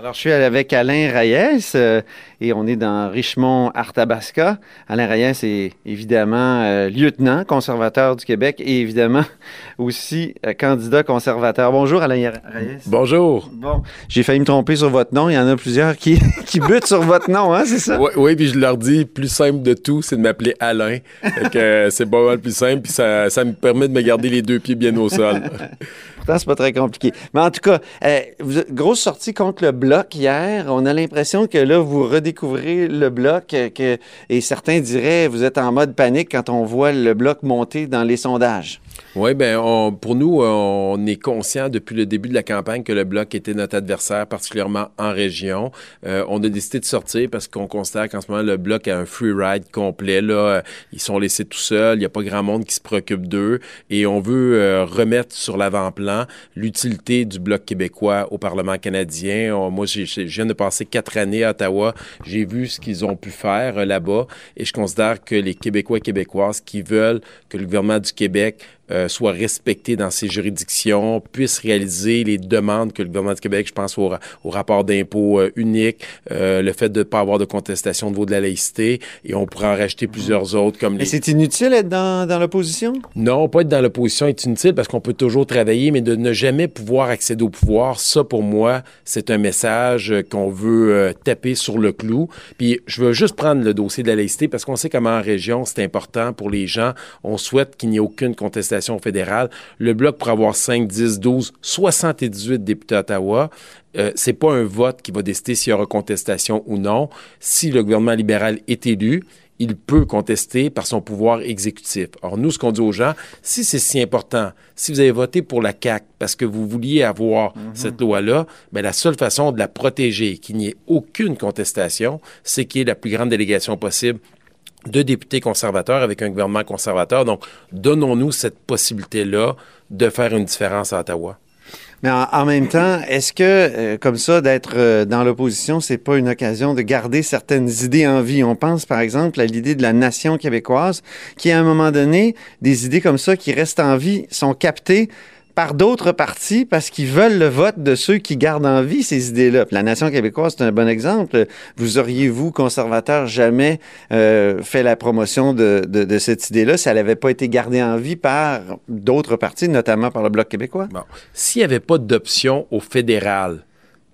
Alors, je suis avec Alain Reyes euh, et on est dans Richmond, Arthabasca. Alain Reyes est évidemment euh, lieutenant conservateur du Québec et évidemment aussi euh, candidat conservateur. Bonjour, Alain Reyes. Bonjour. Bon, j'ai failli me tromper sur votre nom. Il y en a plusieurs qui, qui butent sur votre nom, hein, c'est ça? Oui, oui, puis je leur dis, plus simple de tout, c'est de m'appeler Alain. c'est pas mal plus simple, puis ça, ça me permet de me garder les deux pieds bien au sol. c'est pas très compliqué. Mais en tout cas, euh, grosse sortie contre le bloc hier. On a l'impression que là, vous redécouvrez le bloc euh, que, et certains diraient vous êtes en mode panique quand on voit le bloc monter dans les sondages. Oui, bien, pour nous, on est conscient depuis le début de la campagne que le Bloc était notre adversaire, particulièrement en région. Euh, on a décidé de sortir parce qu'on considère qu'en ce moment, le Bloc a un free ride complet. Là. Ils sont laissés tout seuls, il n'y a pas grand monde qui se préoccupe d'eux et on veut euh, remettre sur l'avant-plan l'utilité du Bloc québécois au Parlement canadien. moi, je viens de passer quatre années à Ottawa. J'ai vu ce qu'ils ont pu faire euh, là-bas et je considère que les Québécois et Québécoises qui veulent que le gouvernement du Québec euh, soit respecté dans ces juridictions, puisse réaliser les demandes que le gouvernement du Québec, je pense au, au rapport d'impôt euh, unique, euh, le fait de ne pas avoir de contestation au niveau de la laïcité, et on pourrait en rajouter plusieurs autres comme les... Mais c'est inutile d'être dans, dans l'opposition? Non, pas être dans l'opposition est inutile parce qu'on peut toujours travailler, mais de ne jamais pouvoir accéder au pouvoir, ça pour moi, c'est un message qu'on veut taper sur le clou. Puis je veux juste prendre le dossier de la laïcité parce qu'on sait comment en région, c'est important pour les gens. On souhaite qu'il n'y ait aucune contestation fédérale. Le Bloc pour avoir 5, 10, 12, 78 députés à Ottawa. Euh, c'est pas un vote qui va décider s'il y aura contestation ou non. Si le gouvernement libéral est élu, il peut contester par son pouvoir exécutif. Or, nous, ce qu'on dit aux gens, si c'est si important, si vous avez voté pour la CAQ parce que vous vouliez avoir mhm. cette loi-là, ben, la seule façon de la protéger, qu'il n'y ait aucune contestation, c'est qu'il y ait la plus grande délégation possible de députés conservateurs avec un gouvernement conservateur. Donc, donnons-nous cette possibilité-là de faire une différence à Ottawa. Mais en, même temps, est-ce que, euh, comme ça, d'être euh, dans l'opposition, c'est pas une occasion de garder certaines idées en vie? On pense, par exemple, à l'idée de la nation québécoise, qui, à un moment donné, des idées comme ça qui restent en vie sont captées par d'autres partis parce qu'ils veulent le vote de ceux qui gardent en vie ces idées-là. La nation québécoise, c'est un bon exemple. Vous auriez-vous, conservateur, jamais euh, fait la promotion de, de, cette idée-là si elle n'avait pas été gardée en vie par d'autres partis, notamment par le Bloc québécois? Bon. S'il n'y avait pas d'option au fédéral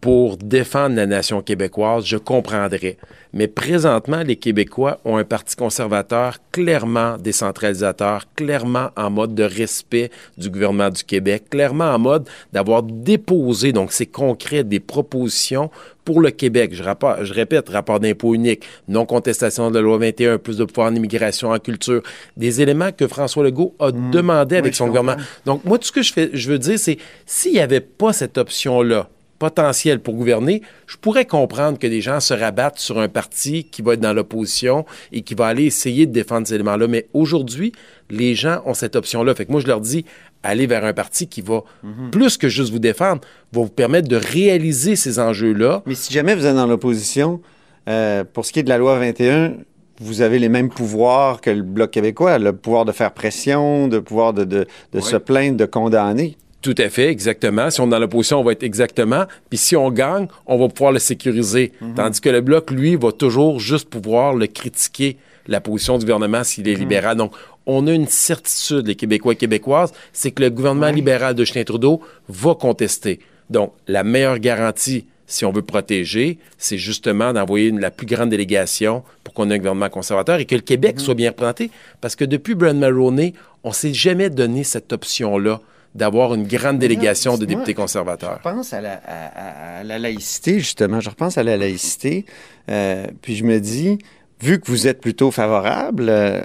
pour défendre la nation québécoise, je comprendrais. Mais présentement, les Québécois ont un parti conservateur clairement décentralisateur, clairement en mode de respect du gouvernement du Québec, clairement en mode d'avoir déposé, donc c'est concret, des propositions pour le Québec. Je, je répète, rapport d'impôt unique, non-contestation de la loi 21, plus de pouvoir en immigration, en culture, des éléments que François Legault a mmh. demandé avec son gouvernement. Donc, moi, tout ce que je, fais, je veux dire, c'est s'il n'y avait pas cette option-là, potentiel pour gouverner, je pourrais comprendre que des gens se rabattent sur un parti qui va être dans l'opposition et qui va aller essayer de défendre ces éléments-là. Mais aujourd'hui, les gens ont cette option-là. Fait que moi, je leur dis, allez vers un parti qui va, mhm. plus que juste vous défendre, va vous permettre de réaliser ces enjeux-là. Mais si jamais vous êtes dans l'opposition, euh, pour ce qui est de la loi 21, vous avez les mêmes pouvoirs que le Bloc québécois, le pouvoir de faire pression, de pouvoir de, de, se plaindre, de condamner. Tout à fait, exactement. Si on est dans l'opposition, on va être exactement. Puis si on gagne, on va pouvoir le sécuriser. Mhm. Tandis que le Bloc, lui, va toujours juste pouvoir le critiquer, la position du gouvernement s'il est mhm. libéral. Donc, on a une certitude, les Québécois et Québécoises, c'est que le gouvernement libéral de Justin Trudeau va contester. Donc, la meilleure garantie, si on veut protéger, c'est justement d'envoyer la plus grande délégation pour qu'on ait un gouvernement conservateur et que le Québec mhm. soit bien représenté. Parce que depuis Brad Maroney, on ne s'est jamais donné cette option-là d'avoir une grande délégation de députés conservateurs. Je pense à la, laïcité, justement. Je repense à la laïcité. Euh, puis je me dis, vu que vous êtes plutôt favorable euh,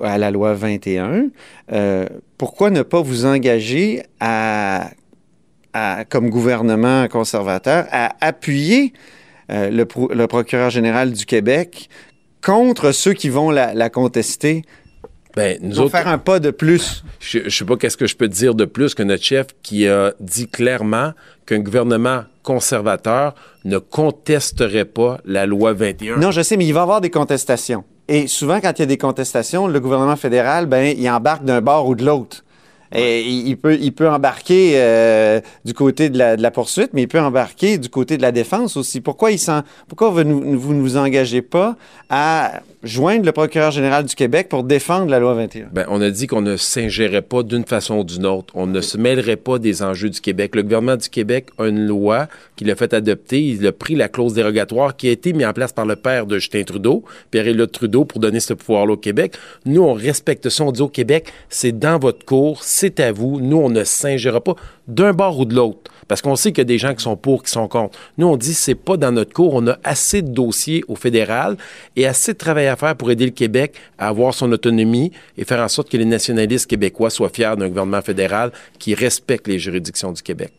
à la loi 21, euh, pourquoi ne pas vous engager à, comme gouvernement conservateur à appuyer le, procureur général du Québec contre ceux qui vont la contester ben, nous faire un pas de plus. Je ne sais pas qu'est-ce que je peux dire de plus que notre chef qui a dit clairement qu'un gouvernement conservateur ne contesterait pas la loi 21. Non, je sais, mais il va y avoir des contestations. Et souvent, quand il y a des contestations, le gouvernement fédéral, ben, il embarque d'un bord ou de l'autre. Et il peut, il peut embarquer euh, du côté de la, de la, poursuite, mais il peut embarquer du côté de la défense aussi. Pourquoi, il pourquoi vous, vous ne vous engagez pas à joindre le procureur général du Québec pour défendre la loi 21? Bien, on a dit qu'on ne s'ingérait pas d'une façon ou d'une autre. On ne se mêlerait pas des enjeux du Québec. Le gouvernement du Québec a une loi qu'il a fait adopter. Il a pris la clause dérogatoire qui a été mise en place par le père de Justin Trudeau, Pierre-Éliott Trudeau, pour donner ce pouvoir-là au Québec. Nous, on respecte ça. On dit au Québec, c'est dans votre cours, c'est à vous. Nous, on ne s'ingérera pas d'un bord ou de l'autre. Parce qu'on sait qu'il y a des gens qui sont pour, qui sont contre. Nous, on dit c'est pas dans notre cours. On a assez de dossiers au fédéral et assez de travail à faire pour aider le Québec à avoir son autonomie et faire en sorte que les nationalistes québécois soient fiers d'un gouvernement fédéral qui respecte les juridictions du Québec.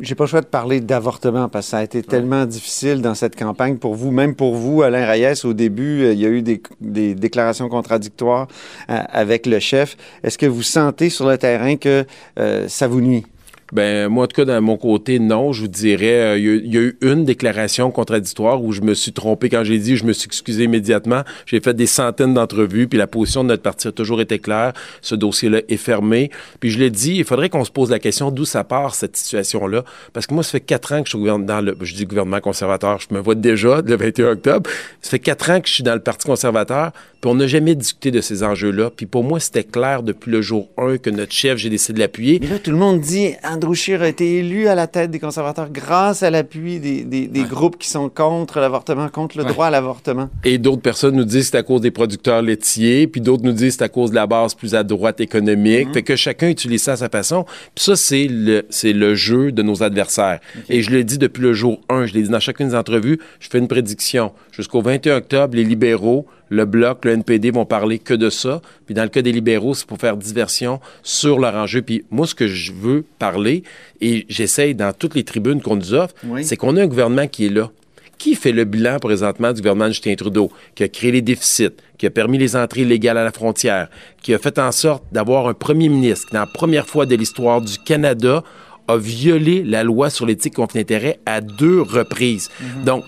J'ai pas le choix de parler d'avortement parce que ça a été tellement difficile dans cette campagne pour vous, même pour vous, Alain Reyes. Au début, euh, il y a eu des, déclarations contradictoires euh, avec le chef. Est-ce que vous sentez sur le terrain que euh, ça vous nuit? Ben moi, en tout cas, de mon côté, non. Je vous dirais, euh, il y, a eu une déclaration contradictoire où je me suis trompé quand j'ai dit, je me suis excusé immédiatement. J'ai fait des centaines d'entrevues, puis la position de notre parti a toujours été claire. Ce dossier-là est fermé. Puis je l'ai dit, il faudrait qu'on se pose la question d'où ça part cette situation-là, parce que moi, ça fait quatre ans que je suis dans le, je dis gouvernement conservateur, je me vois déjà le 21 octobre. Ça fait quatre ans que je suis dans le Parti conservateur, puis on n'a jamais discuté de ces enjeux-là. Puis pour moi, c'était clair depuis le jour 1 que notre chef, j'ai décidé de l'appuyer. Mais là, tout le monde dit Andrew Scheer a été élu à la tête des conservateurs grâce à l'appui des, des, groupes qui sont contre l'avortement, contre le droit à l'avortement. Et d'autres personnes nous disent que c'est à cause des producteurs laitiers, puis d'autres nous disent que c'est à cause de la base plus à droite économique. Mhm. Fait que chacun utilise ça à sa façon. Puis ça, c'est le, le jeu de nos adversaires. Et je l'ai dit depuis le jour 1, je l'ai dit dans chacune des entrevues, je fais une prédiction. Jusqu'au 21 octobre, les libéraux le Bloc, le NPD vont parler que de ça. Puis dans le cas des libéraux, c'est pour faire diversion sur leur enjeu. Puis moi, ce que je veux parler, et j'essaye dans toutes les tribunes qu'on nous offre, c'est qu'on a un gouvernement qui est là. Qui fait le bilan présentement du gouvernement de Justin Trudeau, qui a créé les déficits, qui a permis les entrées légales à la frontière, qui a fait en sorte d'avoir un premier ministre qui, dans la première fois de l'histoire du Canada, a violé la loi sur l'éthique conflit d'intérêt à deux reprises. Mhm. Donc,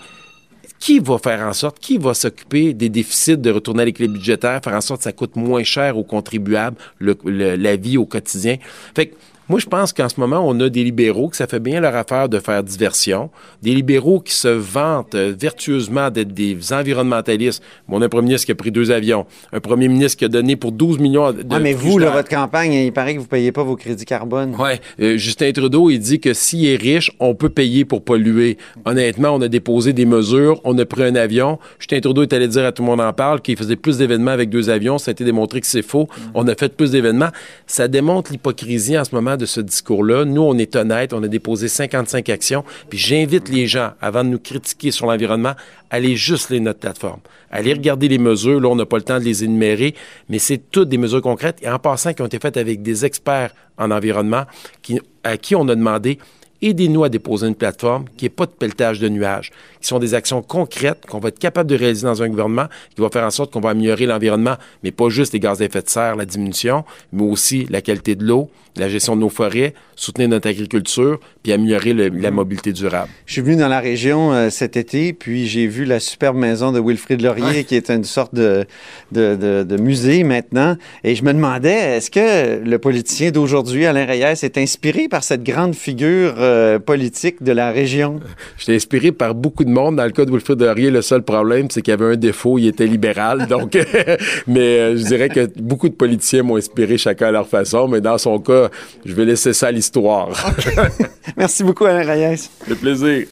qui va faire en sorte, qui va s'occuper des déficits de retourner à l'équilibre budgétaire, faire en sorte que ça coûte moins cher aux contribuables, la vie au quotidien? Fait que moi, je pense qu'en ce moment, on a des libéraux que ça fait bien leur affaire de faire diversion, des libéraux qui se vantent euh, vertueusement d'être des environnementalistes. Bon, on a un premier ministre qui a pris deux avions, un premier ministre qui a donné pour 12 millions de... Ah, mais vous, là, votre campagne, il paraît que vous ne payez pas vos crédits carbone. Oui. Euh, Justin Trudeau, il dit que s'il est riche, on peut payer pour polluer. Honnêtement, on a déposé des mesures, on a pris un avion. Justin Trudeau est allé dire à tout le monde en parle qu'il faisait plus d'événements avec deux avions. Ça a été démontré que c'est faux. On a fait plus d'événements. Ça démontre l'hypocrisie en ce moment de ce discours-là. Nous, on est honnête, on a déposé 55 actions, puis j'invite les gens, avant de nous critiquer sur l'environnement, à aller juste les notre plateforme. Allez regarder les mesures, là, on n'a pas le temps de les énumérer, mais c'est toutes des mesures concrètes, et en passant, qui ont été faites avec des experts en environnement, qui, à qui on a demandé aidez-nous à déposer une plateforme qui n'est pas de pelletage de nuages, qui sont des actions concrètes qu'on va être capable de réaliser dans un gouvernement qui va faire en sorte qu'on va améliorer l'environnement, mais pas juste les gaz à effet de serre, la diminution, mais aussi la qualité de l'eau, la gestion de nos forêts, soutenir notre agriculture, puis améliorer la mm-hmm. mobilité durable. Je suis venu dans la région euh, cet été, puis j'ai vu la superbe maison de Wilfrid Laurier, qui est une sorte de, de, de, musée maintenant, et je me demandais, est-ce que le politicien d'aujourd'hui, Alain Reyes, est inspiré par cette grande figure euh, politique de la région? J'étais inspiré par beaucoup de monde. Dans le cas de Wilfrid Laurier, le seul problème, c'est qu'il avait un défaut, il était libéral, donc, mais euh, je dirais que beaucoup de politiciens m'ont inspiré chacun à leur façon, mais dans son cas, je vais laisser ça à l'histoire. Merci beaucoup, Alain Reyes. Le plaisir.